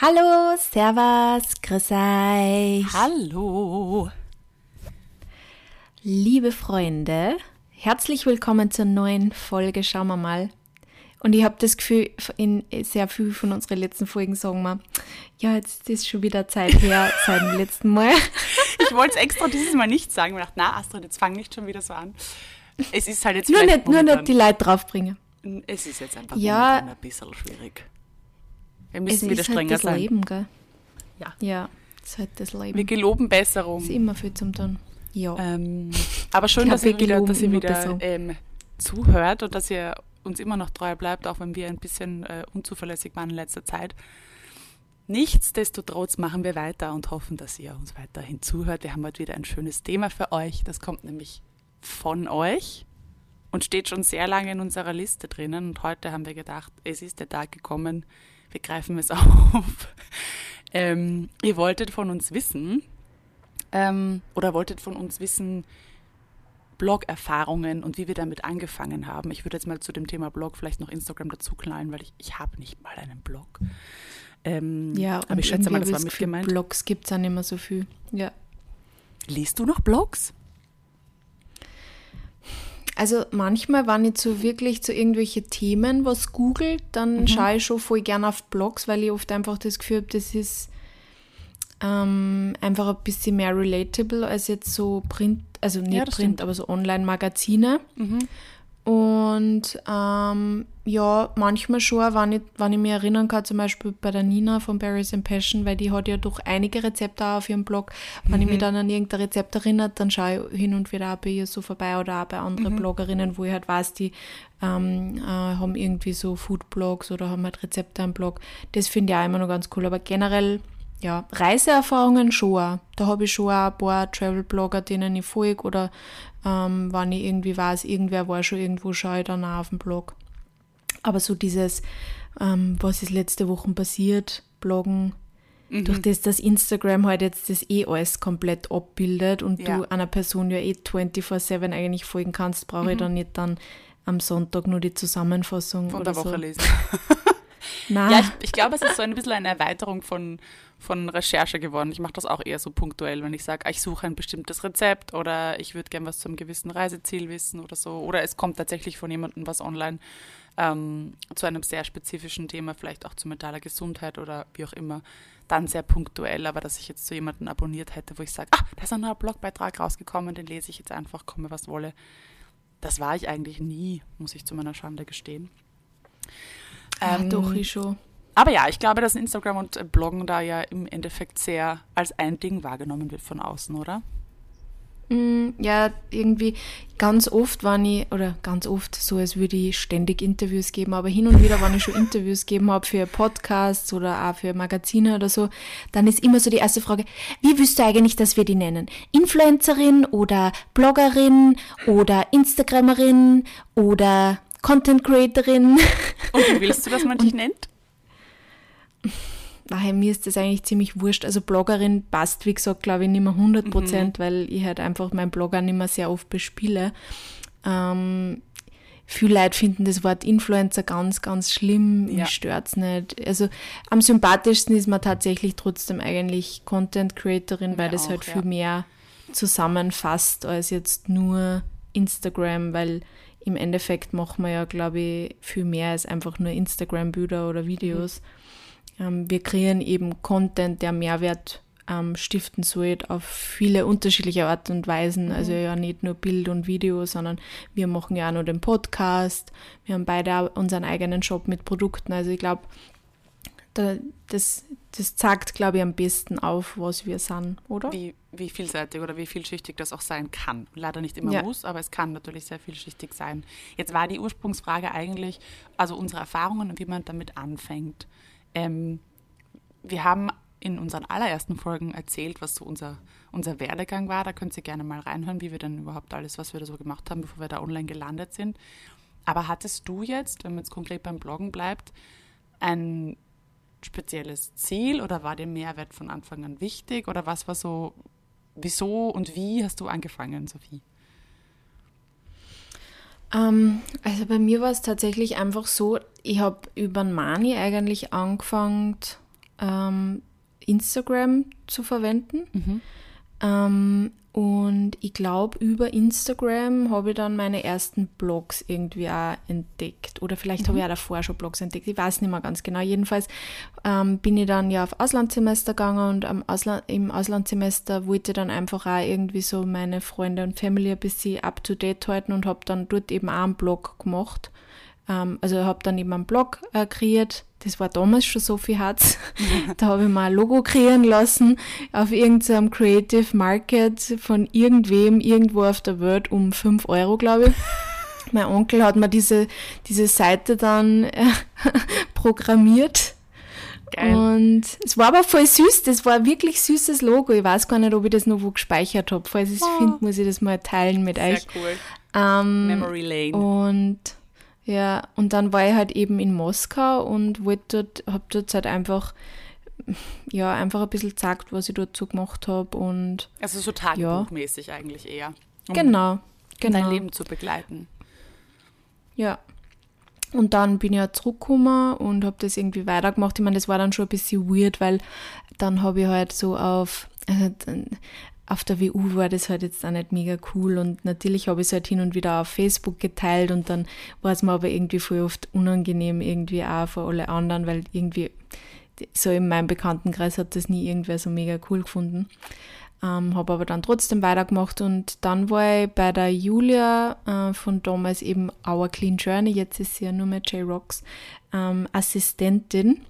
Hallo, Servus, grüß euch. Hallo. Liebe Freunde, herzlich willkommen zur neuen Folge. Schauen wir mal. Und ich habe das Gefühl, in sehr viel von unseren letzten Folgen sagen wir, ja, jetzt ist schon wieder Zeit her seit dem letzten Mal. Ich wollte es extra dieses Mal nicht sagen. Ich dachte, na Astrid, jetzt fang nicht schon wieder so an. Es ist halt jetzt nur nicht, nur nicht die Leute draufbringen. Es ist jetzt einfach ja, ein bisschen schwierig. Wir müssen wieder strenger halt das sein. Leben, gell? Ja. Ja, es ist halt das Leben. Wir geloben Besserung. ist immer viel zum tun. Ja. Ähm, aber schön, dass ihr wieder, dass ihr wieder ähm, zuhört und dass ihr uns immer noch treu bleibt, auch wenn wir ein bisschen äh, unzuverlässig waren in letzter Zeit. Nichtsdestotrotz machen wir weiter und hoffen, dass ihr uns weiterhin zuhört. Wir haben heute wieder ein schönes Thema für euch. Das kommt nämlich von euch und steht schon sehr lange in unserer Liste drinnen. Und heute haben wir gedacht, es ist der Tag gekommen, wir greifen es auf. Ähm, ihr wolltet von uns wissen, ähm, oder wolltet von uns wissen, Blog-Erfahrungen und wie wir damit angefangen haben. Ich würde jetzt mal zu dem Thema Blog vielleicht noch Instagram dazu knallen, weil ich, ich habe nicht mal einen Blog. Ähm, ja, aber ich schätze mal, das war mit gemeint. Blogs gibt es nicht mehr so viel. Ja. Liest du noch Blogs? Also manchmal, wenn ich so wirklich zu irgendwelche Themen was googelt, dann Mhm. schaue ich schon voll gern auf Blogs, weil ich oft einfach das Gefühl habe, das ist ähm, einfach ein bisschen mehr relatable als jetzt so Print, also nicht Ja, Print, stimmt. aber so Online-Magazine. Mhm. Und ähm, ja, manchmal schon, wenn ich, wenn ich mich erinnern kann, zum Beispiel bei der Nina von Berries and Passion, weil die hat ja doch einige Rezepte auch auf ihrem Blog. Wenn ich mich dann an irgendein Rezept erinnert, dann schaue ich hin und wieder auch bei ihr so vorbei oder auch bei anderen Bloggerinnen, wo ich halt weiß, die ähm, äh, haben irgendwie so Foodblogs oder haben halt Rezepte am Blog. Das finde ich auch immer noch ganz cool. Aber generell, ja, Reiseerfahrungen schon. auch. Da habe ich schon auch ein paar Travel-Blogger, denen ich folge oder ähm, wenn ich irgendwie weiß, irgendwer war schon irgendwo, schaue ich dann auch auf dem Blog. Aber so dieses, ähm, was ist letzte Woche passiert, Bloggen, Mhm. durch das, dass Instagram halt jetzt das eh alles komplett abbildet und Ja. du einer Person ja eh 24-7 eigentlich folgen kannst, brauche ich dann nicht dann am Sonntag nur die Zusammenfassung Von oder der Woche so. lesen. Nein, Ja, ich, ich glaube, es ist so ein bisschen eine Erweiterung von, von Recherche geworden. Ich mache das auch eher so punktuell, wenn ich sage, ich suche ein bestimmtes Rezept oder ich würde gern was zu einem gewissen Reiseziel wissen oder so. Oder es kommt tatsächlich von jemandem was online ähm, zu einem sehr spezifischen Thema, vielleicht auch zu mentaler Gesundheit oder wie auch immer. Dann sehr punktuell, aber dass ich jetzt so jemanden abonniert hätte, wo ich sage, ah, da ist ein neuer Blogbeitrag rausgekommen, den lese ich jetzt einfach, komme was wolle. Das war ich eigentlich nie, muss ich zu meiner Schande gestehen. ah, Ähm, doch, ich schon. Aber ja, ich glaube, dass Instagram und Bloggen da ja im Endeffekt sehr als ein Ding wahrgenommen wird von außen, oder? Mm, Ja, irgendwie ganz oft, wenn ich, oder ganz oft so, als würde ich ständig Interviews geben, aber hin und wieder, wenn ich schon Interviews gegeben habe für Podcasts oder auch für Magazine oder so, dann ist immer so die erste Frage, wie willst du eigentlich, dass wir die nennen? Influencerin oder Bloggerin oder Instagramerin oder Content Creatorin? Und wie willst du, dass man dich nennt? Daher mir ist das eigentlich ziemlich wurscht. Also Bloggerin passt, wie gesagt, glaube ich, nicht mehr 100 Prozent, weil ich halt einfach meinen Blogger nicht mehr sehr oft bespiele. Ähm, viele Leute finden das Wort Influencer ganz, ganz schlimm. Ja. Mich stört's nicht. Also am sympathischsten ist man tatsächlich trotzdem eigentlich Content Creatorin, weil das halt ja. viel mehr zusammenfasst als jetzt nur Instagram, weil im Endeffekt machen wir ja, glaube ich, viel mehr als einfach nur Instagram-Bilder oder Videos. Ähm, wir kreieren eben Content, der Mehrwert ähm, stiften soll auf viele unterschiedliche Art und Weisen. Also ja nicht nur Bild und Video, sondern wir machen ja auch noch den Podcast. Wir haben beide auch unseren eigenen Shop mit Produkten. Also ich glaube, da, das, das zeigt, glaube ich, am besten auf, was wir sind, oder? Wie, wie vielseitig oder wie vielschichtig das auch sein kann. Leider nicht immer Ja. muss, aber es kann natürlich sehr vielschichtig sein. Jetzt war die Ursprungsfrage eigentlich, also unsere Erfahrungen und wie man damit anfängt. Ähm, wir haben in unseren allerersten Folgen erzählt, was so unser, unser Werdegang war. Da könnt ihr gerne mal reinhören, wie wir dann überhaupt alles, was wir da so gemacht haben, bevor wir da online gelandet sind. Aber hattest du jetzt, wenn man jetzt konkret beim Bloggen bleibt, ein spezielles Ziel oder war dir Mehrwert von Anfang an wichtig oder was war so, wieso und wie hast du angefangen, Sophie? Ähm, also bei mir war es tatsächlich einfach so, ich habe über Mani eigentlich angefangen, ähm, Instagram zu verwenden. Mhm. Ähm, und ich glaube, über Instagram habe ich dann meine ersten Blogs irgendwie auch entdeckt. Oder vielleicht mhm. habe ich auch davor schon Blogs entdeckt. Ich weiß nicht mehr ganz genau. Jedenfalls ähm, bin ich dann ja auf Auslandssemester gegangen und am Ausland, im Auslandssemester wollte ich dann einfach auch irgendwie so meine Freunde und Family ein bisschen up to date halten und habe dann dort eben auch einen Blog gemacht. Ähm, also habe dann eben einen Blog äh, kreiert das war damals schon so viel Herz. da habe ich mal ein Logo kreieren lassen auf irgendeinem Creative Market von irgendwem irgendwo auf der Welt um 5 Euro, glaube ich. mein Onkel hat mir diese, diese Seite dann äh, programmiert. Geil. Und es war aber voll süß, das war ein wirklich süßes Logo. Ich weiß gar nicht, ob ich das noch wo gespeichert habe. Falls ich es oh. finde, muss ich das mal teilen mit Sehr euch. Cool. Ähm, Memory Lane. Und ja, und dann war ich halt eben in Moskau und wollte dort, hab dort halt einfach, ja, einfach ein bisschen gezeigt, was ich dort so gemacht habe und. Also so tagebuchmäßig ja. eigentlich eher. Um genau, genau. Dein Leben zu begleiten. Ja. Und dann bin ich ja zurückgekommen und habe das irgendwie weitergemacht. Ich meine, das war dann schon ein bisschen weird, weil dann habe ich halt so auf, also auf der WU war das halt jetzt auch nicht mega cool und natürlich habe ich es halt hin und wieder auf Facebook geteilt und dann war es mir aber irgendwie voll oft unangenehm irgendwie auch für alle anderen, weil irgendwie so in meinem Bekanntenkreis hat das nie irgendwer so mega cool gefunden. Ähm, habe aber dann trotzdem weitergemacht und dann war ich bei der Julia äh, von damals eben Our Clean Journey, jetzt ist sie ja nur mehr J-Rocks, ähm, Assistentin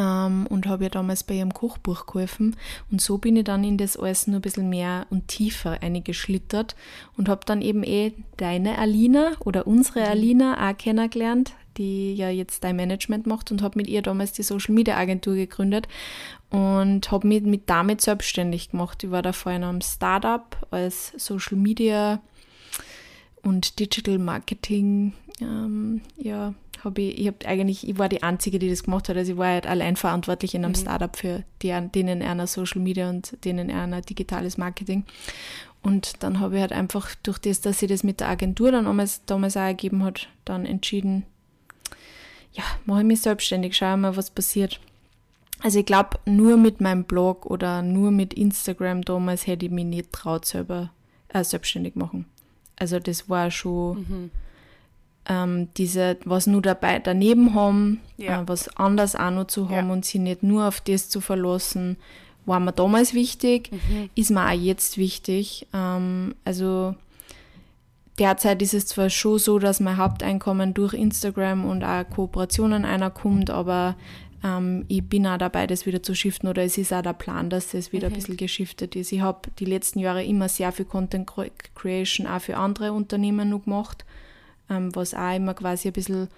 ähm, und habe ja damals bei ihrem Kochbuch geholfen. Und so bin ich dann in das alles nur ein bisschen mehr und tiefer eingeschlittert und habe dann eben eh deine Alina oder unsere mhm. Alina auch kennengelernt, die ja jetzt dein Management macht und habe mit ihr damals die Social Media Agentur gegründet und habe mich mit damit selbstständig gemacht. Ich war da vorhin am Startup als Social Media und Digital Marketing ähm, ja, habe ich, ich habe eigentlich, ich war die Einzige, die das gemacht hat. Also ich war halt allein verantwortlich in einem mhm. Startup für die, denen einer Social Media und denen einer digitales Marketing. Und dann habe ich halt einfach durch das, dass sie das mit der Agentur dann damals, damals auch ergeben hat, dann entschieden, ja, mache ich mich selbstständig, schaue mal, was passiert. Also ich glaube, nur mit meinem Blog oder nur mit Instagram damals hätte ich mich nicht traut, selber äh, selbstständig machen. Also das war schon... Mhm ähm, diese, was nur dabei daneben haben, ja. äh, was anders auch noch zu haben ja. und sie nicht nur auf das zu verlassen, war mir damals wichtig, mhm. ist mir auch jetzt wichtig. Ähm, also derzeit ist es zwar schon so, dass mein Haupteinkommen durch Instagram und auch Kooperationen einer kommt, aber ähm, ich bin auch dabei, das wieder zu shiften oder es ist auch der Plan, dass das wieder mhm. ein bisschen geschiftet ist. Ich habe die letzten Jahre immer sehr viel Content Creation auch für andere Unternehmen noch gemacht ähm, was auch immer quasi ein bisschen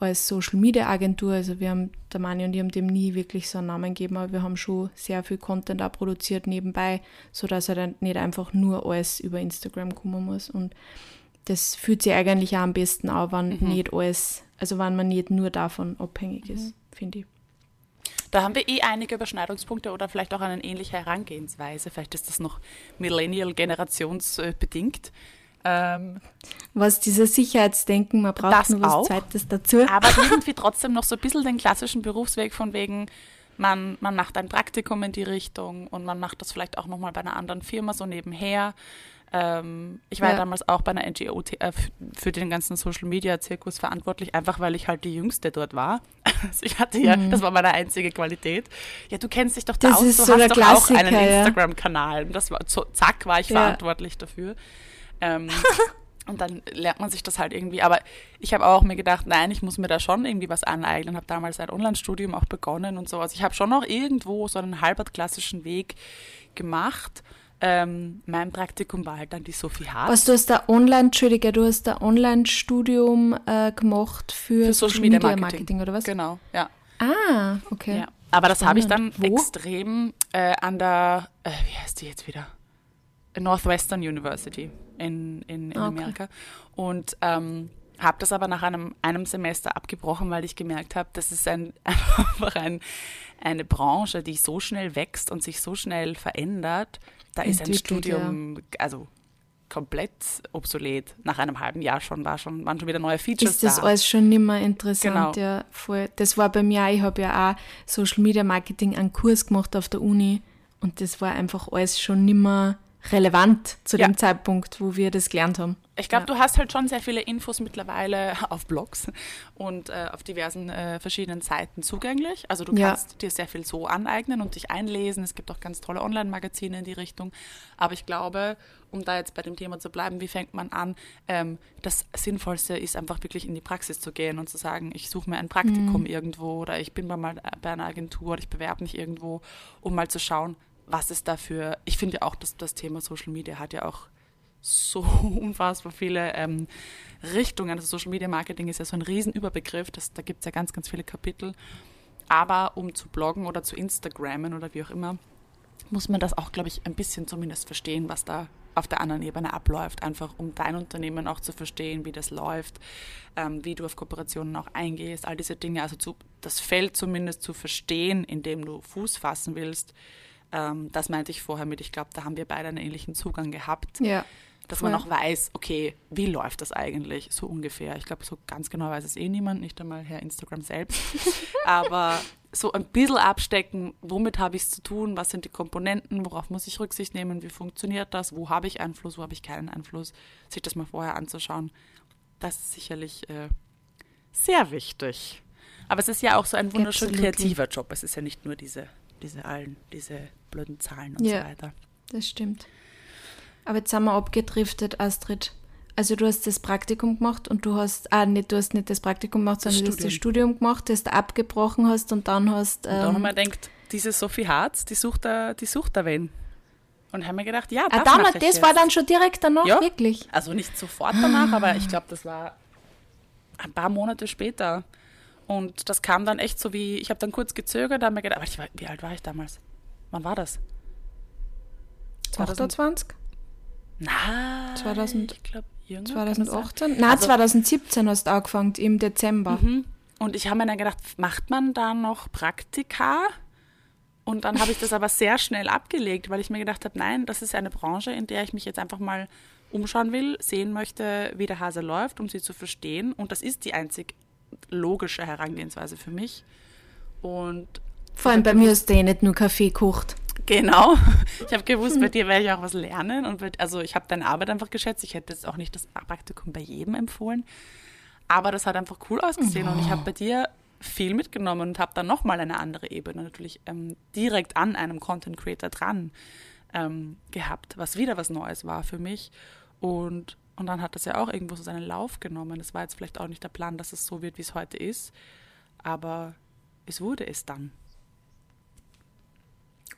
als Social Media Agentur, also wir haben, der Mani und ich haben dem nie wirklich so einen Namen gegeben, aber wir haben schon sehr viel Content auch produziert nebenbei, sodass er dann nicht einfach nur alles über Instagram kommen muss. Und das fühlt sich eigentlich auch am besten an, wenn mhm. nicht alles, also wenn man nicht nur davon abhängig ist, mhm. finde ich. Da haben wir eh einige Überschneidungspunkte oder vielleicht auch eine ähnliche Herangehensweise. Vielleicht ist das noch Millennial-generationsbedingt. Ähm, Was dieses Sicherheitsdenken, man braucht nur was auch, Zweites dazu. Aber irgendwie trotzdem noch so ein bisschen den klassischen Berufsweg von wegen, man, man macht ein Praktikum in die Richtung und man macht das vielleicht auch nochmal bei einer anderen Firma so nebenher. Ähm, ich war ja. damals auch bei einer NGO äh, für den ganzen Social Media Zirkus verantwortlich, einfach weil ich halt die Jüngste dort war. Also ich hatte ja, mhm. das war meine einzige Qualität. Ja, du kennst dich doch da das aus, du so hast doch auch einen Instagram-Kanal. Das war, so, zack, war ich ja. verantwortlich dafür. Ähm, und dann lernt man sich das halt irgendwie. Aber ich habe auch mir gedacht, nein, ich muss mir da schon irgendwie was aneignen. Habe damals ein Online-Studium auch begonnen und sowas. Ich habe schon noch irgendwo so einen halbert klassischen Weg gemacht. Ähm, mein Praktikum war halt dann die Sophie Hart. Was du hast da Online, Entschuldige, du hast da Online-Studium äh, gemacht für, für Social, Media, Media Marketing. Marketing. oder was? Genau, ja. Ah, okay. Ja. Aber das habe ich dann Wo? extrem äh, an der, äh, wie heißt die jetzt wieder? Northwestern University in, in, in okay. Amerika. Und ähm, habe das aber nach einem, einem Semester abgebrochen, weil ich gemerkt habe, das ist ein, einfach ein, eine Branche, die so schnell wächst und sich so schnell verändert. Da ist ein Studium, also komplett obsolet. Nach einem halben Jahr schon war schon, waren schon wieder neue Features Ist das da. alles schon nicht mehr interessant, Genau. ja, voll. Das war bei mir auch, ich habe ja auch Social Media Marketing einen Kurs gemacht auf der Uni und das war einfach alles schon nicht mehr relevant zu Ja. dem Zeitpunkt, wo wir das gelernt haben. Ich glaube, Ja. du hast halt schon sehr viele Infos mittlerweile auf Blogs und äh, auf diversen äh, verschiedenen Seiten zugänglich. Also du Ja. kannst dir sehr viel so aneignen und dich einlesen. Es gibt auch ganz tolle Online-Magazine in die Richtung. Aber ich glaube, um da jetzt bei dem Thema zu bleiben, wie fängt man an? Ähm, das Sinnvollste ist einfach wirklich in die Praxis zu gehen und zu sagen, ich suche mir ein Praktikum irgendwo oder ich bin mal bei einer Agentur oder ich bewerbe mich irgendwo, um mal zu schauen, was ist dafür. Ich finde ja auch, dass das Thema Social Media hat ja auch so unfassbar viele ähm, Richtungen. Also Social Media Marketing ist ja so ein Riesenüberbegriff, das, da gibt es ja ganz, ganz viele Kapitel. Aber um zu bloggen oder zu Instagrammen oder wie auch immer, muss man das auch, glaube ich, ein bisschen zumindest verstehen, was da auf der anderen Ebene abläuft. Einfach um dein Unternehmen auch zu verstehen, wie das läuft, ähm, wie du auf Kooperationen auch eingehst, all diese Dinge. Also zu, das Feld zumindest zu verstehen, in dem du Fuß fassen willst. Ähm, das meinte ich vorher mit, ich glaube, da haben wir beide einen ähnlichen Zugang gehabt Ja. dass Voll. man auch weiß, okay, wie läuft das eigentlich so ungefähr. Ich glaube, so ganz genau weiß es eh niemand, nicht einmal Herr Instagram selbst. Aber so ein bisschen abstecken, womit habe ich es zu tun, was sind die Komponenten, worauf muss ich Rücksicht nehmen, wie funktioniert das, wo habe ich Einfluss, wo habe ich keinen Einfluss, sich das mal vorher anzuschauen, das ist sicherlich äh, sehr wichtig. Aber es ist ja auch so ein wunderschön Absolutely. kreativer Job. Es ist ja nicht nur diese, diese allen, diese blöden Zahlen und Ja. so weiter. Das stimmt. Aber jetzt sind wir abgedriftet, Astrid. Also du hast das Praktikum gemacht und du hast, ah, nicht, du hast nicht das Praktikum gemacht, Das sondern du hast das Studium. Gemacht, das du abgebrochen hast und dann hast, Und dann haben wir ähm, gedacht, diese Sophie Harz, die sucht da, die sucht da wen. Und haben wir gedacht, ja, ah, das dann, mach das ich war jetzt. dann schon direkt danach, Ja. wirklich. Also nicht sofort danach, aber ich glaube, das war ein paar Monate später. Und das kam dann echt so wie, ich habe dann kurz gezögert, da haben wir gedacht, aber ich wie alt war ich damals? Wann war das? 2000, 28? na, 2000 ich glaube, jünger. kann das sein? 2018? Nein, Also- 2017 hast du angefangen, im Dezember. Mhm. Und ich habe mir dann gedacht, macht man da noch Praktika? Und dann habe ich das aber sehr schnell abgelegt, weil ich mir gedacht habe, nein, das ist eine Branche, in der ich mich jetzt einfach mal umschauen will, sehen möchte, wie der Hase läuft, um sie zu verstehen. Und das ist die einzig logische Herangehensweise für mich. Und Vor allem bei mir hast du eh nicht nur Kaffee gekocht. Genau. Ich habe gewusst, bei dir werde ich auch was lernen. Und bei, also ich habe deine Arbeit einfach geschätzt. Ich hätte jetzt auch nicht das Praktikum bei jedem empfohlen. Aber das hat einfach cool ausgesehen. Und ich habe bei dir viel mitgenommen und habe dann nochmal eine andere Ebene natürlich ähm, direkt an einem Content Creator dran ähm, gehabt, was wieder was Neues war für mich. Und, und dann hat das ja auch irgendwo so seinen Lauf genommen. Es war jetzt vielleicht auch nicht der Plan, dass es so wird, wie es heute ist. Aber es wurde es dann.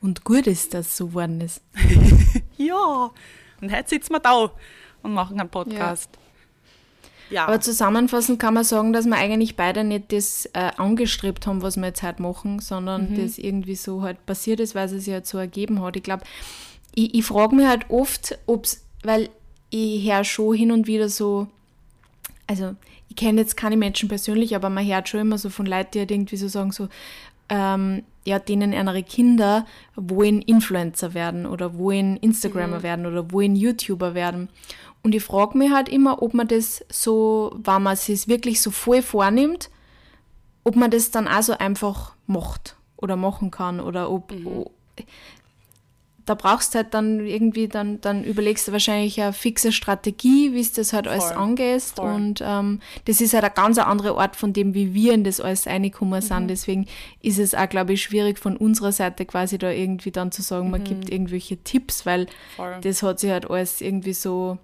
Und gut ist, dass es so geworden ist. Ja, und heute sitzen wir da und machen einen Podcast. Ja, Aber zusammenfassend kann man sagen, dass wir eigentlich beide nicht das äh, angestrebt haben, was wir jetzt heute machen, sondern Mhm. das irgendwie so halt passiert ist, weil es sich halt so ergeben hat. Ich glaube, ich, ich frage mich halt oft, ob's, weil ich höre schon hin und wieder so, also ich kenne jetzt keine Menschen persönlich, aber man hört schon immer so von Leuten, die halt irgendwie so sagen, so, ähm, ja, denen ihre Kinder wollen Influencer werden oder wollen Instagrammer werden oder wollen YouTuber werden. Und ich frage mich halt immer, ob man das so, wenn man es sich wirklich so voll vornimmt, ob man das dann auch so einfach macht oder machen kann oder ob, o- da brauchst du halt dann irgendwie, dann, dann überlegst du wahrscheinlich eine fixe Strategie, wie es das halt alles Voll. angehst. Voll. Und ähm, das ist halt ein ganz anderer Ort von dem, wie wir in das alles reingekommen sind. Deswegen ist es auch, glaube ich, schwierig von unserer Seite quasi da irgendwie dann zu sagen, man gibt irgendwelche Tipps, weil Voll. das hat sich halt alles irgendwie so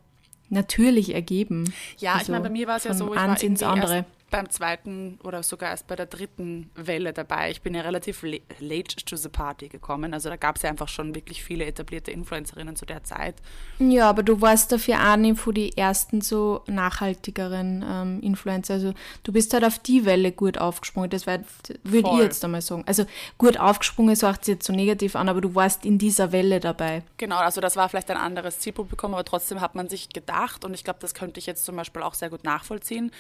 natürlich ergeben. ja ich Also meine, bei mir war es ja so, ich war ins irgendwie andere. erst beim zweiten oder sogar erst bei der dritten Welle dabei. Ich bin ja relativ la- late to the party gekommen. Also da gab es ja einfach schon wirklich viele etablierte Influencerinnen zu der Zeit. Ja, aber du warst dafür eine von die ersten so nachhaltigeren ähm, Influencer. Also du bist halt auf die Welle gut aufgesprungen. Das würde ich jetzt einmal sagen. Also gut aufgesprungen, so hört sich jetzt so negativ an, aber du warst in dieser Welle dabei. Genau, also das war vielleicht ein anderes Zielpublikum, aber trotzdem hat man sich gedacht, und ich glaube, das könnte ich jetzt zum Beispiel auch sehr gut nachvollziehen.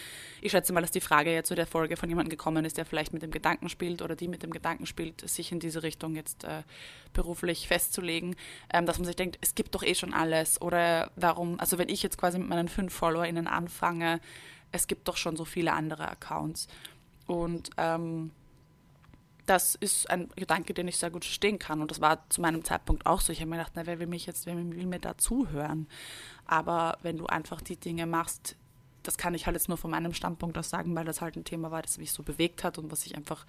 Ich schätze mal, dass die die Frage ja zu der Folge von jemandem gekommen ist, der vielleicht mit dem Gedanken spielt oder die mit dem Gedanken spielt, sich in diese Richtung jetzt äh, beruflich festzulegen, ähm, dass man sich denkt, es gibt doch eh schon alles oder warum, also wenn ich jetzt quasi mit meinen fünf FollowerInnen anfange, es gibt doch schon so viele andere Accounts. Und ähm, das ist ein Gedanke, den ich sehr gut verstehen kann. Und das war zu meinem Zeitpunkt auch so. Ich habe mir gedacht, na, wer will mich jetzt, wer will mir da zuhören? Aber wenn du einfach die Dinge machst, das kann ich halt jetzt nur von meinem Standpunkt aus sagen, weil das halt ein Thema war, das mich so bewegt hat und was ich einfach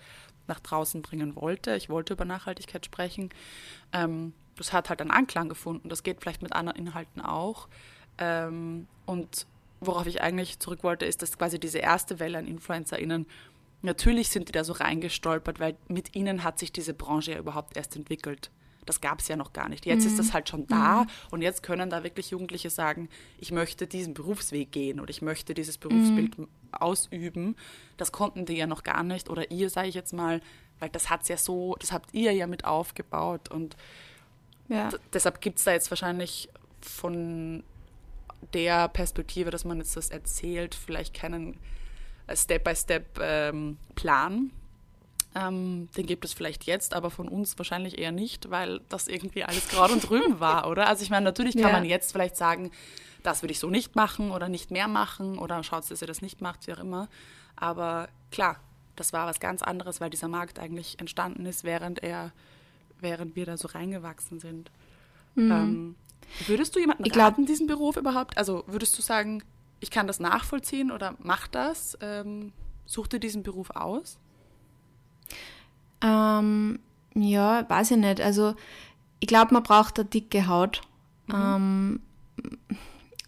nach draußen bringen wollte. Ich wollte über Nachhaltigkeit sprechen. Ähm, das hat halt einen Anklang gefunden. Das geht vielleicht mit anderen Inhalten auch. Ähm, und worauf ich eigentlich zurück wollte, ist, dass quasi diese erste Welle an InfluencerInnen, natürlich sind die da so reingestolpert, weil mit ihnen hat sich diese Branche ja überhaupt erst entwickelt. Das gab es ja noch gar nicht. Jetzt mhm. ist das halt schon da mhm. und jetzt können da wirklich Jugendliche sagen, ich möchte diesen Berufsweg gehen oder ich möchte dieses Berufsbild mhm. ausüben. Das konnten die ja noch gar nicht oder ihr, sage ich jetzt mal, weil das hat's ja so, das habt ihr ja mit aufgebaut und ja. deshalb gibt es da jetzt wahrscheinlich von der Perspektive, dass man jetzt das erzählt, vielleicht keinen Step-by-Step-Plan. Ähm, ähm, den gibt es vielleicht jetzt, aber von uns wahrscheinlich eher nicht, weil das irgendwie alles gerade und drüben war, oder? Also ich meine, natürlich kann ja. man jetzt vielleicht sagen, das würde ich so nicht machen oder nicht mehr machen oder schaut, dass ihr das nicht macht, wie auch immer. Aber klar, das war was ganz anderes, weil dieser Markt eigentlich entstanden ist, während er, während wir da so reingewachsen sind. Mhm. Ähm, würdest du jemanden ich raten, diesen Beruf überhaupt? Also würdest du sagen, ich kann das nachvollziehen oder mach das? Ähm, such dir diesen Beruf aus? Ähm, ja, weiß ich nicht. Also ich glaube, man braucht eine dicke Haut. Mhm. Ähm,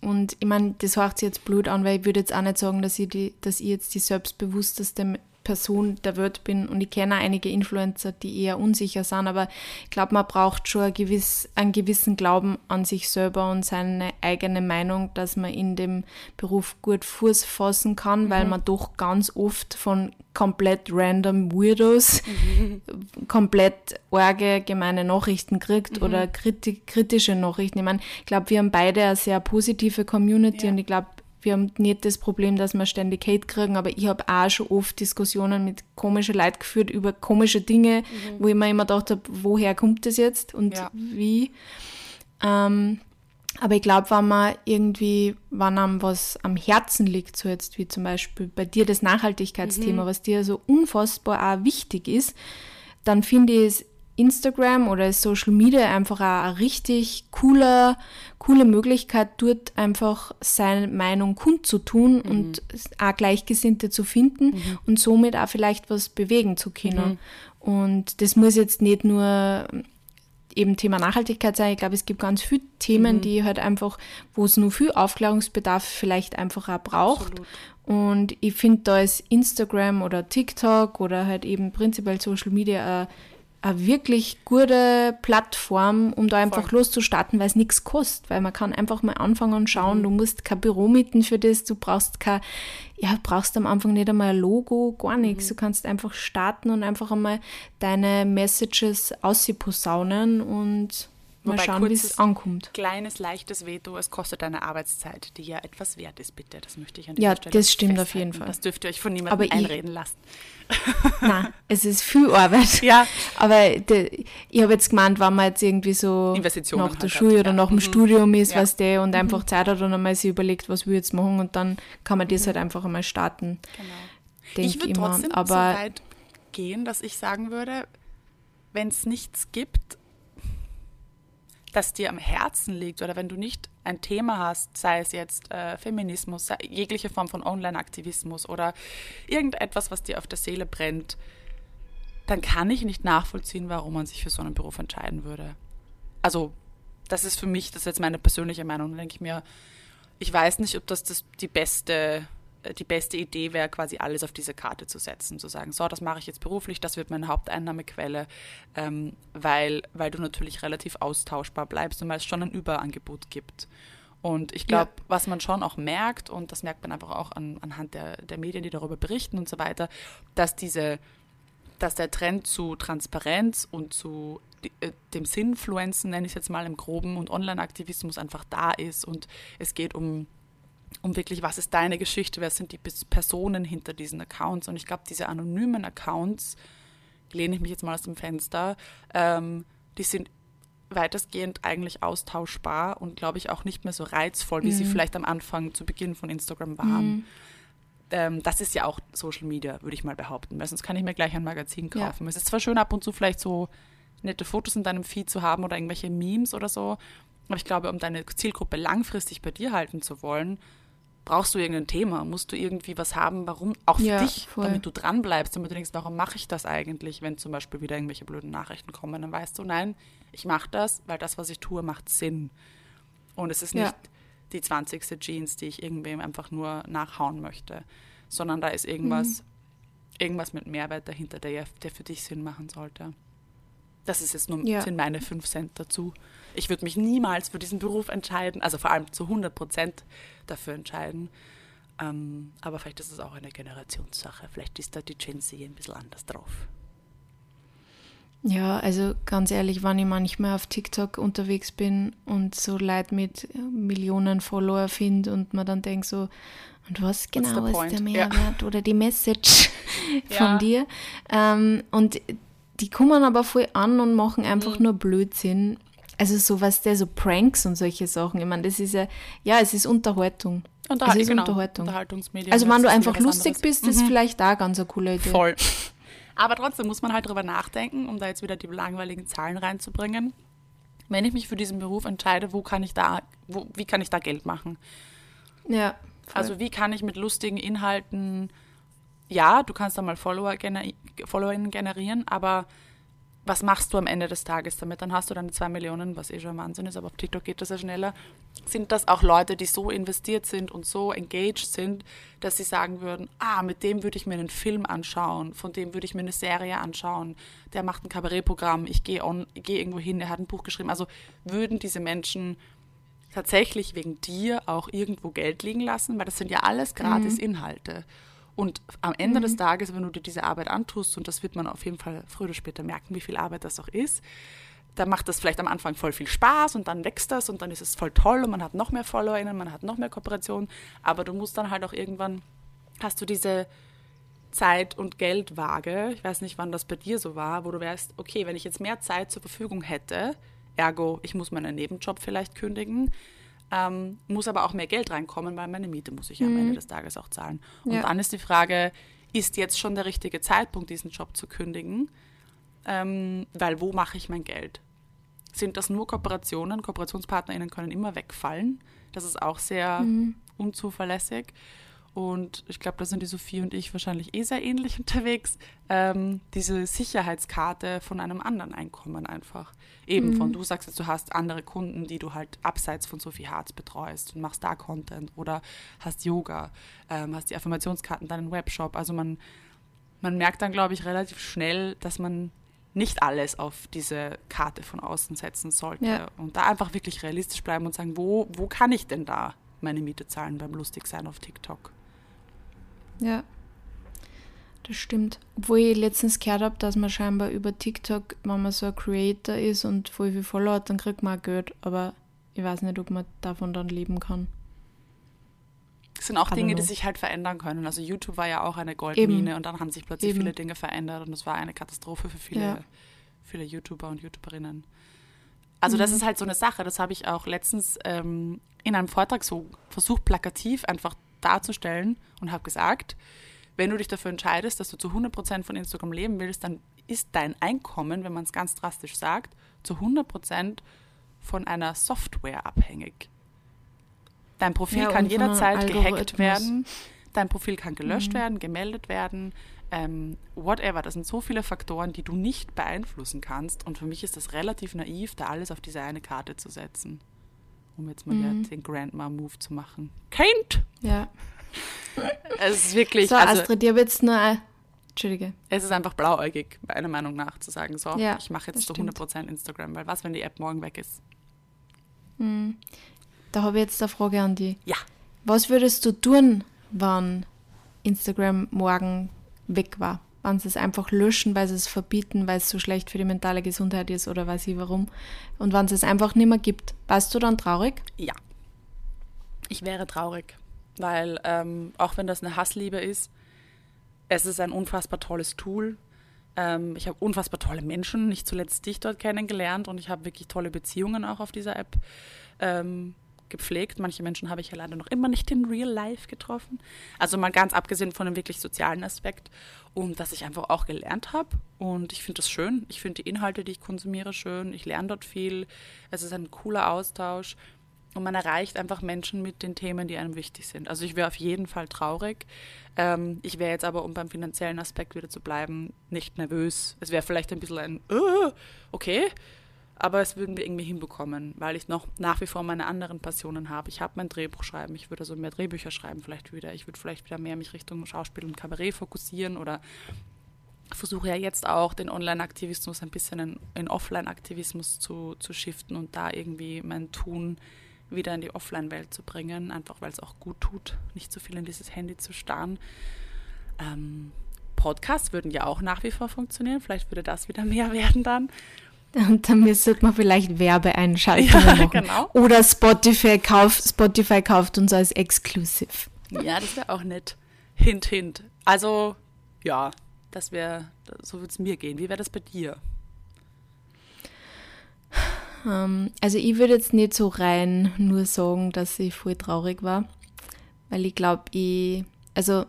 und ich meine, das hört sich jetzt blöd an, weil ich würde jetzt auch nicht sagen, dass ich, die, dass ich jetzt die selbstbewussteste Person der Welt bin und ich kenne einige Influencer, die eher unsicher sind, aber ich glaube, man braucht schon ein gewiss, einen gewissen Glauben an sich selber und seine eigene Meinung, dass man in dem Beruf gut Fuß fassen kann, mhm. weil man doch ganz oft von komplett random Weirdos mhm. komplett orge, gemeine Nachrichten kriegt mhm. oder kriti kritische Nachrichten. Ich meine, ich glaube, wir haben beide eine sehr positive Community ja. und ich glaube, wir haben nicht das Problem, dass wir ständig Hate kriegen, aber ich habe auch schon oft Diskussionen mit komischen Leuten geführt über komische Dinge, mhm. wo ich mir immer gedacht habe, woher kommt das jetzt und ja. wie. Ähm, aber ich glaube, wenn man irgendwie, wenn einem was am Herzen liegt, so jetzt wie zum Beispiel bei dir das Nachhaltigkeitsthema, mhm. was dir so unfassbar auch wichtig ist, dann finde ich es Instagram oder Social Media einfach auch eine richtig coole, coole Möglichkeit, dort einfach seine Meinung kundzutun mhm. und auch Gleichgesinnte zu finden mhm. und somit auch vielleicht was bewegen zu können. Mhm. Und das muss jetzt nicht nur eben Thema Nachhaltigkeit sein. Ich glaube, es gibt ganz viele Themen, mhm. die halt einfach, wo es nur viel Aufklärungsbedarf vielleicht einfach auch braucht. Absolut. Und ich finde, da ist Instagram oder TikTok oder halt eben prinzipiell Social Media eine eine wirklich gute Plattform, um da einfach Voll. loszustarten, weil es nichts kostet, weil man kann einfach mal anfangen und schauen, mhm. du musst kein Büro mieten für das, du brauchst kein, ja, brauchst am Anfang nicht einmal ein Logo, gar nichts. Mhm. Du kannst einfach starten und einfach einmal deine Messages ausposaunen und Mal Wobei schauen, wie es ankommt. Kleines, leichtes Veto, es kostet eine Arbeitszeit, die ja etwas wert ist, bitte. Das möchte ich an dieser ja, Stelle Ja, das stimmt festhalten. auf jeden Fall. Das dürft ihr euch von niemandem Aber einreden ich, lassen. Nein, es ist viel Arbeit. Ja. Aber de, ich habe jetzt gemeint, wenn man jetzt irgendwie so nach der Schule hat, oder ja. nach dem mhm. Studium ist, ja. was der und mhm. einfach Zeit hat und einmal sich überlegt, was will ich jetzt machen und dann kann man das mhm. halt einfach einmal starten. Genau. ich würde trotzdem Aber, so weit gehen, dass ich sagen würde, wenn es nichts gibt, das dir am Herzen liegt oder wenn du nicht ein Thema hast, sei es jetzt äh, Feminismus, jegliche Form von Online-Aktivismus oder irgendetwas, was dir auf der Seele brennt, dann kann ich nicht nachvollziehen, warum man sich für so einen Beruf entscheiden würde. Also, das ist für mich, das ist jetzt meine persönliche Meinung, denke ich mir, ich weiß nicht, ob das, das die beste die beste Idee wäre, quasi alles auf diese Karte zu setzen, zu sagen, so, das mache ich jetzt beruflich, das wird meine Haupteinnahmequelle, ähm, weil, weil du natürlich relativ austauschbar bleibst und weil es schon ein Überangebot gibt. Und ich glaube, ja. was man schon auch merkt, und das merkt man einfach auch an, anhand der, der Medien, die darüber berichten und so weiter, dass diese, dass der Trend zu Transparenz und zu äh, dem Sinnfluenzen, nenne ich es jetzt mal im Groben, und Online-Aktivismus einfach da ist und es geht um um wirklich, was ist deine Geschichte, wer sind die Personen hinter diesen Accounts. Und ich glaube, diese anonymen Accounts, lehne ich mich jetzt mal aus dem Fenster, ähm, die sind weitestgehend eigentlich austauschbar und glaube ich auch nicht mehr so reizvoll, wie mhm. sie vielleicht am Anfang zu Beginn von Instagram waren. Mhm. Ähm, das ist ja auch Social Media, würde ich mal behaupten, weil sonst kann ich mir gleich ein Magazin kaufen. Ja. Es ist zwar schön, ab und zu vielleicht so nette Fotos in deinem Feed zu haben oder irgendwelche Memes oder so, aber ich glaube, um deine Zielgruppe langfristig bei dir halten zu wollen, brauchst du irgendein Thema, musst du irgendwie was haben, warum, auch für ja, dich, voll. damit du dran bleibst, damit du denkst, warum mache ich das eigentlich, wenn zum Beispiel wieder irgendwelche blöden Nachrichten kommen, dann weißt du, nein, ich mache das, weil das, was ich tue, macht Sinn. Und es ist nicht ja. die 20. Jeans, die ich irgendwem einfach nur nachhauen möchte, sondern da ist irgendwas, mhm. irgendwas mit Mehrwert dahinter, der, der für dich Sinn machen sollte. Das ist jetzt nur ja. sind meine 5 Cent dazu. Ich würde mich niemals für diesen Beruf entscheiden, also vor allem zu 100 Prozent dafür entscheiden. Ähm, aber vielleicht ist es auch eine Generationssache. Vielleicht ist da die Gen Z ein bisschen anders drauf. Ja, also ganz ehrlich, wenn ich manchmal auf TikTok unterwegs bin und so Leute mit Millionen Follower finde und man dann denkt so, und was genau ist der Mehrwert ja. oder die Message von ja. dir? Ähm, und die kommen aber voll an und machen einfach mhm. nur Blödsinn also so was der so Pranks und solche Sachen. Ich meine, das ist ja, ja, es ist Unterhaltung. Unterhal es ist genau, Unterhaltung. Unterhaltungsmedien. Also wenn du einfach lustig bist, ist mhm. vielleicht da ganz eine coole Idee. Voll. Aber trotzdem muss man halt drüber nachdenken, um da jetzt wieder die langweiligen Zahlen reinzubringen. Wenn ich mich für diesen Beruf entscheide, wo kann ich da, wo, wie kann ich da Geld machen? Ja. Voll. Also wie kann ich mit lustigen Inhalten, ja, du kannst da mal Follower gener Followerinnen generieren, aber was machst du am Ende des Tages damit? Dann hast du deine zwei Millionen, was eh schon Wahnsinn ist, aber auf TikTok geht das ja schneller. Sind das auch Leute, die so investiert sind und so engaged sind, dass sie sagen würden, ah, mit dem würde ich mir einen Film anschauen, von dem würde ich mir eine Serie anschauen, der macht ein Kabarettprogramm, ich gehe geh irgendwo hin, er hat ein Buch geschrieben. Also würden diese Menschen tatsächlich wegen dir auch irgendwo Geld liegen lassen, weil das sind ja alles gratis mhm. Inhalte. Und am Ende mhm. des Tages, wenn du dir diese Arbeit antust, und das wird man auf jeden Fall früher oder später merken, wie viel Arbeit das auch ist, dann macht das vielleicht am Anfang voll viel Spaß und dann wächst das und dann ist es voll toll und man hat noch mehr FollowerInnen, man hat noch mehr Kooperationen, aber du musst dann halt auch irgendwann, hast du diese Zeit- und Geldwaage, ich weiß nicht, wann das bei dir so war, wo du wärst, okay, wenn ich jetzt mehr Zeit zur Verfügung hätte, ergo, ich muss meinen Nebenjob vielleicht kündigen, ähm, muss aber auch mehr Geld reinkommen, weil meine Miete muss ich ja am Ende mhm. des Tages auch zahlen. Und ja. dann ist die Frage, ist jetzt schon der richtige Zeitpunkt, diesen Job zu kündigen? Ähm, weil wo mache ich mein Geld? Sind das nur Kooperationen? KooperationspartnerInnen können immer wegfallen. Das ist auch sehr mhm. unzuverlässig. Und ich glaube, da sind die Sophie und ich wahrscheinlich eh sehr ähnlich unterwegs. Ähm, diese Sicherheitskarte von einem anderen Einkommen einfach. Eben mhm. von, du sagst jetzt, du hast andere Kunden, die du halt abseits von Sophie Harz betreust und machst da Content oder hast Yoga, ähm, hast die Affirmationskarten, deinen Webshop. Also man, man merkt dann, glaube ich, relativ schnell, dass man nicht alles auf diese Karte von außen setzen sollte. Ja. Und da einfach wirklich realistisch bleiben und sagen, wo, wo kann ich denn da meine Miete zahlen beim Lustigsein auf TikTok? Ja, das stimmt. Obwohl ich letztens gehört habe, dass man scheinbar über TikTok, wenn man so ein Creator ist und voll viel Follower hat, dann kriegt man auch Geld. Aber ich weiß nicht, ob man davon dann leben kann. Das sind auch Dinge, die sich halt verändern können. Also YouTube war ja auch eine Goldmine Eben. und dann haben sich plötzlich Eben. viele Dinge verändert und es war eine Katastrophe für viele, ja. viele YouTuber und YouTuberinnen. Also mhm. das ist halt so eine Sache, das habe ich auch letztens ähm, in einem Vortrag so versucht, plakativ einfach darzustellen und habe gesagt, wenn du dich dafür entscheidest, dass du zu 100% von Instagram leben willst, dann ist dein Einkommen, wenn man es ganz drastisch sagt, zu 100% von einer Software abhängig. Dein Profil ja, kann jederzeit gehackt werden, dein Profil kann gelöscht mhm. werden, gemeldet werden, ähm, whatever. Das sind so viele Faktoren, die du nicht beeinflussen kannst. Und für mich ist das relativ naiv, da alles auf diese eine Karte zu setzen um jetzt mal mhm. den Grandma-Move zu machen. Kind! Ja. Es ist wirklich. So, also, Astrid, dir wird's nur. Entschuldige. Es ist einfach blauäugig, meiner Meinung nach, zu sagen, so, ja, ich mache jetzt zu 100% Instagram, weil was, wenn die App morgen weg ist? Mhm. Da habe ich jetzt eine Frage an dich. Ja. Was würdest du tun, wenn Instagram morgen weg war? Wenn sie es einfach löschen, weil sie es verbieten, weil es so schlecht für die mentale Gesundheit ist oder weiß ich warum. Und wenn es es einfach nicht mehr gibt, warst du dann traurig? Ja. Ich wäre traurig. weil ähm, auch wenn das eine Hassliebe ist, es ist ein unfassbar tolles Tool. Ähm, ich habe unfassbar tolle Menschen, nicht zuletzt dich dort kennengelernt und ich habe wirklich tolle Beziehungen auch auf dieser App ähm, gepflegt. Manche Menschen habe ich ja leider noch immer nicht in Real Life getroffen. Also mal ganz abgesehen von dem wirklich sozialen Aspekt und dass ich einfach auch gelernt habe. Und ich finde das schön. Ich finde die Inhalte, die ich konsumiere, schön. Ich lerne dort viel. Es ist ein cooler Austausch. Und man erreicht einfach Menschen mit den Themen, die einem wichtig sind. Also ich wäre auf jeden Fall traurig. Ähm, ich wäre jetzt aber, um beim finanziellen Aspekt wieder zu bleiben, nicht nervös. Es wäre vielleicht ein bisschen ein, uh, okay, aber es würden wir irgendwie hinbekommen, weil ich noch nach wie vor meine anderen Passionen habe. Ich habe mein Drehbuch schreiben, ich würde also mehr Drehbücher schreiben vielleicht wieder. Ich würde vielleicht wieder mehr mich Richtung Schauspiel und Kabarett fokussieren oder versuche ja jetzt auch den Online-Aktivismus ein bisschen in, in Offline-Aktivismus zu, zu shiften und da irgendwie mein Tun wieder in die Offline-Welt zu bringen, einfach weil es auch gut tut, nicht so viel in dieses Handy zu starren. Ähm, Podcasts würden ja auch nach wie vor funktionieren, vielleicht würde das wieder mehr werden dann. Und dann müsste man vielleicht Werbeeinschaltungen ja, machen. Genau. Oder Spotify kauft, Spotify kauft uns als Exclusive. Ja, das wäre auch nett. Hint, hint. Also, ja, das wäre, so würde es mir gehen. Wie wäre das bei dir? Ähm, also ich würde jetzt nicht so rein nur sagen, dass ich voll traurig war, weil ich glaube, ich, also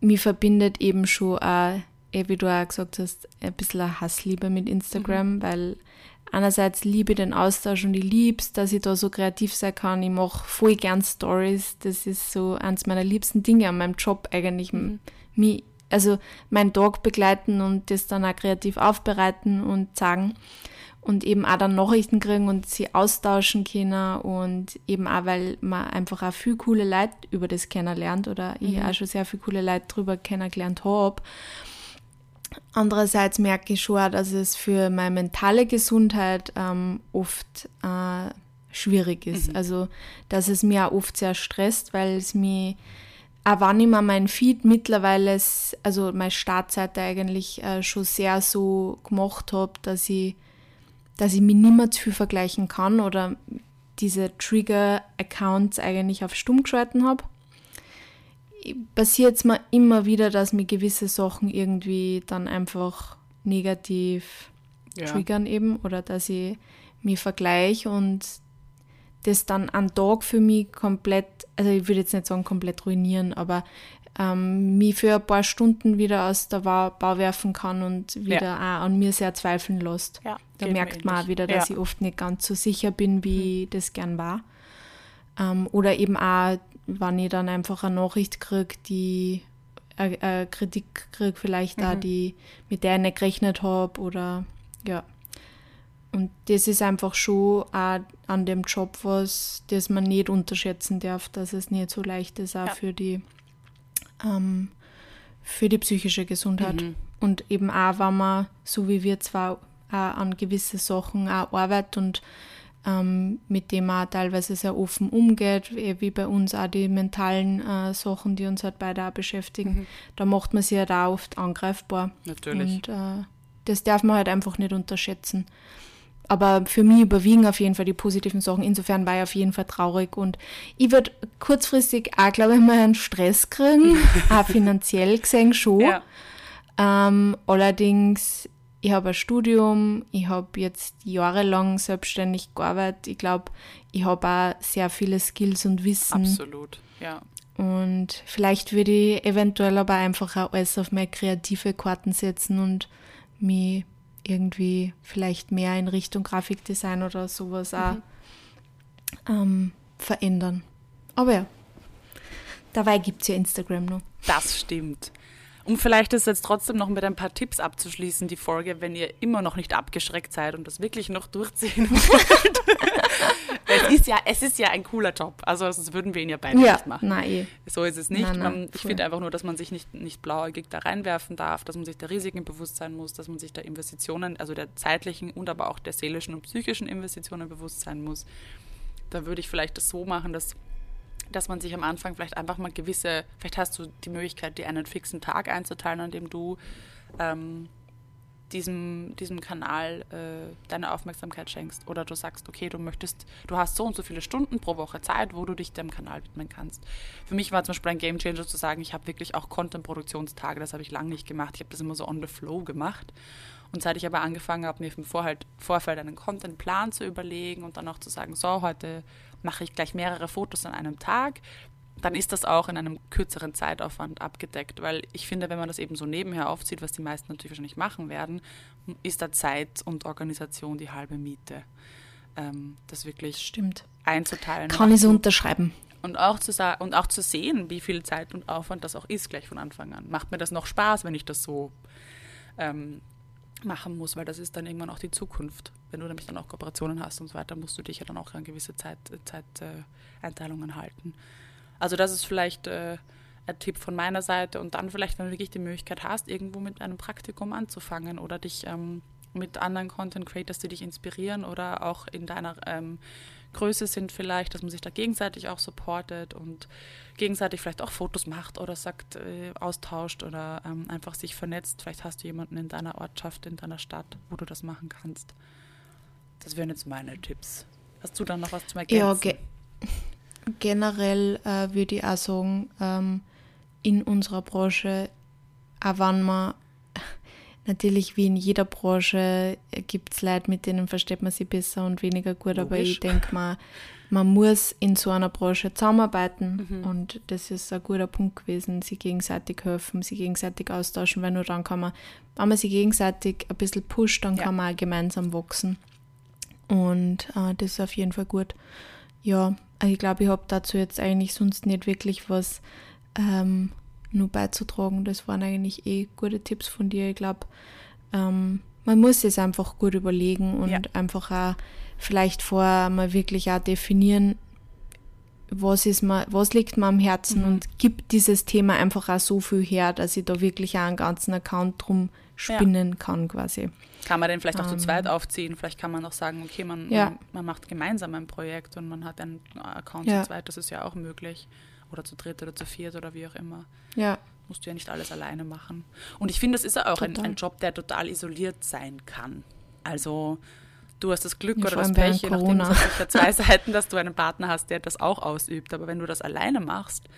mich verbindet eben schon auch, eh, wie du auch gesagt hast, ein bisschen eine Hassliebe mit Instagram, mhm. weil einerseits liebe ich den Austausch und ich liebe es, dass ich da so kreativ sein kann. Ich mache voll gern Stories. Das ist so eins meiner liebsten Dinge an meinem Job eigentlich. Mhm. Mich, also meinen Tag begleiten und das dann auch kreativ aufbereiten und sagen und eben auch dann Nachrichten kriegen und sie austauschen können und eben auch, weil man einfach auch viel coole Leute über das kennenlernt oder mhm. ich auch schon sehr viele coole Leute drüber kennengelernt habe. Andererseits merke ich schon dass es für meine mentale Gesundheit ähm, oft äh, schwierig ist. Mhm. Also, dass es mir auch oft sehr stresst, weil es mir auch wenn ich mir mein Feed mittlerweile, also meine Startseite eigentlich äh, schon sehr so gemacht habe, dass ich dass ich mich zu viel vergleichen kann oder diese Trigger-Accounts eigentlich auf stumm geschalten habe. Passiert es mir immer wieder, dass mir gewisse Sachen irgendwie dann einfach negativ ja. triggern eben oder dass ich mich vergleiche und das dann am Tag für mich komplett, also ich würde jetzt nicht sagen komplett ruinieren, aber ähm, mich für ein paar Stunden wieder aus der Bau werfen kann und wieder ja. auch an mir sehr zweifeln lässt. Ja, da merkt man auch wieder, dass ja. ich oft nicht ganz so sicher bin, wie mhm. das gern war. Ähm, oder eben auch, wenn ich dann einfach eine Nachricht kriege, die eine, äh, eine Kritik kriege, vielleicht mhm. auch, die, mit der ich nicht gerechnet habe oder ja. Und das ist einfach schon auch an dem Job was, das man nicht unterschätzen darf, dass es nicht so leicht ist, auch ja. für die ähm, für die psychische Gesundheit. Mhm. Und eben auch, wenn man, so wie wir zwar auch an gewisse Sachen auch arbeitet und ähm, mit dem man teilweise sehr offen umgeht, eh, wie bei uns auch die mentalen äh, Sachen, die uns halt beide auch beschäftigen, mhm. da macht man sich halt auch oft angreifbar. Natürlich. Und äh, das darf man halt einfach nicht unterschätzen. Aber für mich überwiegen auf jeden Fall die positiven Sachen. Insofern war ich auf jeden Fall traurig. Und ich würde kurzfristig auch, glaube ich, mal einen Stress kriegen. auch finanziell gesehen schon. Ja. Ähm, allerdings, ich habe ein Studium, ich habe jetzt jahrelang selbstständig gearbeitet. Ich glaube, ich habe auch sehr viele Skills und Wissen. Absolut, ja. Und vielleicht würde ich eventuell aber einfach auch alles auf meine kreative Karten setzen und mich irgendwie vielleicht mehr in Richtung Grafikdesign oder sowas mhm. auch ähm, verändern. Aber ja, dabei gibt es ja Instagram noch. Das stimmt. Um vielleicht es jetzt trotzdem noch mit ein paar Tipps abzuschließen, die Folge, wenn ihr immer noch nicht abgeschreckt seid und das wirklich noch durchziehen wollt. es, ist ja, es ist ja ein cooler Job. Also sonst würden wir ihn ja beide ja, nicht machen. Nein, eh. So ist es nicht. Nein, nein, ich finde einfach nur, dass man sich nicht, nicht blauäugig da reinwerfen darf, dass man sich der Risiken bewusst sein muss, dass man sich der Investitionen, also der zeitlichen und aber auch der seelischen und psychischen Investitionen bewusst sein muss. Da würde ich vielleicht das so machen, dass dass man sich am Anfang vielleicht einfach mal gewisse, vielleicht hast du die Möglichkeit, dir einen fixen Tag einzuteilen, an dem du ähm, diesem, diesem Kanal äh, deine Aufmerksamkeit schenkst. Oder du sagst, okay, du möchtest, du hast so und so viele Stunden pro Woche Zeit, wo du dich dem Kanal widmen kannst. Für mich war zum Beispiel ein Game Changer zu sagen, ich habe wirklich auch Content-Produktionstage, das habe ich lange nicht gemacht. Ich habe das immer so on the flow gemacht. Und seit ich aber angefangen habe, mir im Vorfeld einen Contentplan zu überlegen und dann auch zu sagen, so, heute mache ich gleich mehrere Fotos an einem Tag, dann ist das auch in einem kürzeren Zeitaufwand abgedeckt, weil ich finde, wenn man das eben so nebenher aufzieht, was die meisten natürlich wahrscheinlich machen werden, ist da Zeit und Organisation die halbe Miete. Ähm, das wirklich Stimmt. einzuteilen. Kann ich so unterschreiben. Und auch, zu und auch zu sehen, wie viel Zeit und Aufwand das auch ist, gleich von Anfang an. Macht mir das noch Spaß, wenn ich das so ähm, machen muss, weil das ist dann irgendwann auch die Zukunft. Wenn du nämlich dann auch Kooperationen hast und so weiter, musst du dich ja dann auch an gewisse Zeiteinteilungen Zeit, äh, halten. Also das ist vielleicht äh, ein Tipp von meiner Seite und dann vielleicht, wenn du wirklich die Möglichkeit hast, irgendwo mit einem Praktikum anzufangen oder dich ähm, mit anderen Content Creators, die dich inspirieren oder auch in deiner ähm, Größe sind vielleicht, dass man sich da gegenseitig auch supportet und gegenseitig vielleicht auch Fotos macht oder sagt, äh, austauscht oder ähm, einfach sich vernetzt. Vielleicht hast du jemanden in deiner Ortschaft, in deiner Stadt, wo du das machen kannst. Das wären jetzt meine Tipps. Hast du dann noch was zum Ergänzen? Ja, ge generell äh, würde ich auch sagen, ähm, in unserer Branche, auch wenn man natürlich wie in jeder Branche gibt es Leute, mit denen versteht man sich besser und weniger gut, Logisch. aber ich denke mal, man muss in so einer Branche zusammenarbeiten mhm. und das ist ein guter Punkt gewesen, sie gegenseitig helfen, sie gegenseitig austauschen, weil nur dann kann man, wenn man sich gegenseitig ein bisschen pusht, dann ja. kann man auch gemeinsam wachsen und äh, das ist auf jeden Fall gut. Ja, ich glaube, ich habe dazu jetzt eigentlich sonst nicht wirklich was ähm, nur beizutragen. Das waren eigentlich eh gute Tipps von dir. Ich glaube, ähm, man muss es einfach gut überlegen und ja. einfach auch vielleicht vorher mal wirklich auch definieren, was ist mir, was liegt mir am Herzen mhm. und gibt dieses Thema einfach auch so viel her, dass ich da wirklich auch einen ganzen Account drum spinnen ja. kann quasi. Kann man den vielleicht auch um, zu zweit ähm. aufziehen? Vielleicht kann man auch sagen, okay, man, ja. man, man, macht gemeinsam ein Projekt und man hat einen Account ja. zu zweit, das ist ja auch möglich. Oder zu dritt oder zu viert oder wie auch immer. Ja. Musst du ja nicht alles alleine machen. Und ich finde, das ist ja auch ein, ein, Job, der total isoliert sein kann. Also du hast das Glück ja, oder das Pech, je nachdem, es sicher zwei Seiten, dass du einen Partner hast, der das auch ausübt. Aber wenn du das alleine machst,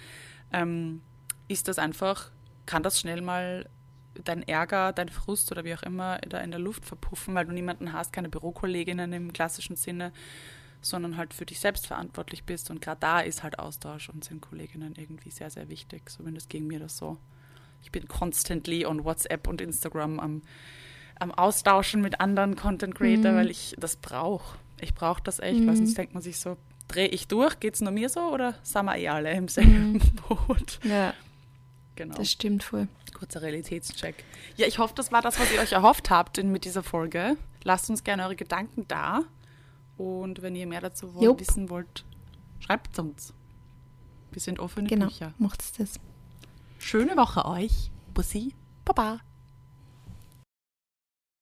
ähm, ist das einfach, kann das schnell mal dein Ärger, dein Frust oder wie auch immer da in der Luft verpuffen, weil du niemanden hast, keine Bürokolleginnen im klassischen Sinne, sondern halt für dich selbst verantwortlich bist. Und gerade da ist halt Austausch und sind Kolleginnen irgendwie sehr, sehr wichtig. Zumindest ging mir das so. Ich bin constantly on WhatsApp und Instagram am, am Austauschen mit anderen Content Creator, mhm. weil ich das brauche. Ich brauche das echt, mhm. weil sonst denkt man sich so, drehe ich durch, geht es nur mir so oder sind wir eh alle im selben mhm. Boot? Ja. Genau. Das stimmt voll. Kurzer Realitätscheck. Ja, ich hoffe, das war das, was ihr euch erhofft habt mit dieser Folge. Lasst uns gerne eure Gedanken da. Und wenn ihr mehr dazu wollt, wissen wollt, schreibt uns. Wir sind offene genau, Bücher. Genau, macht's das. Schöne Woche euch. Bussi, Baba.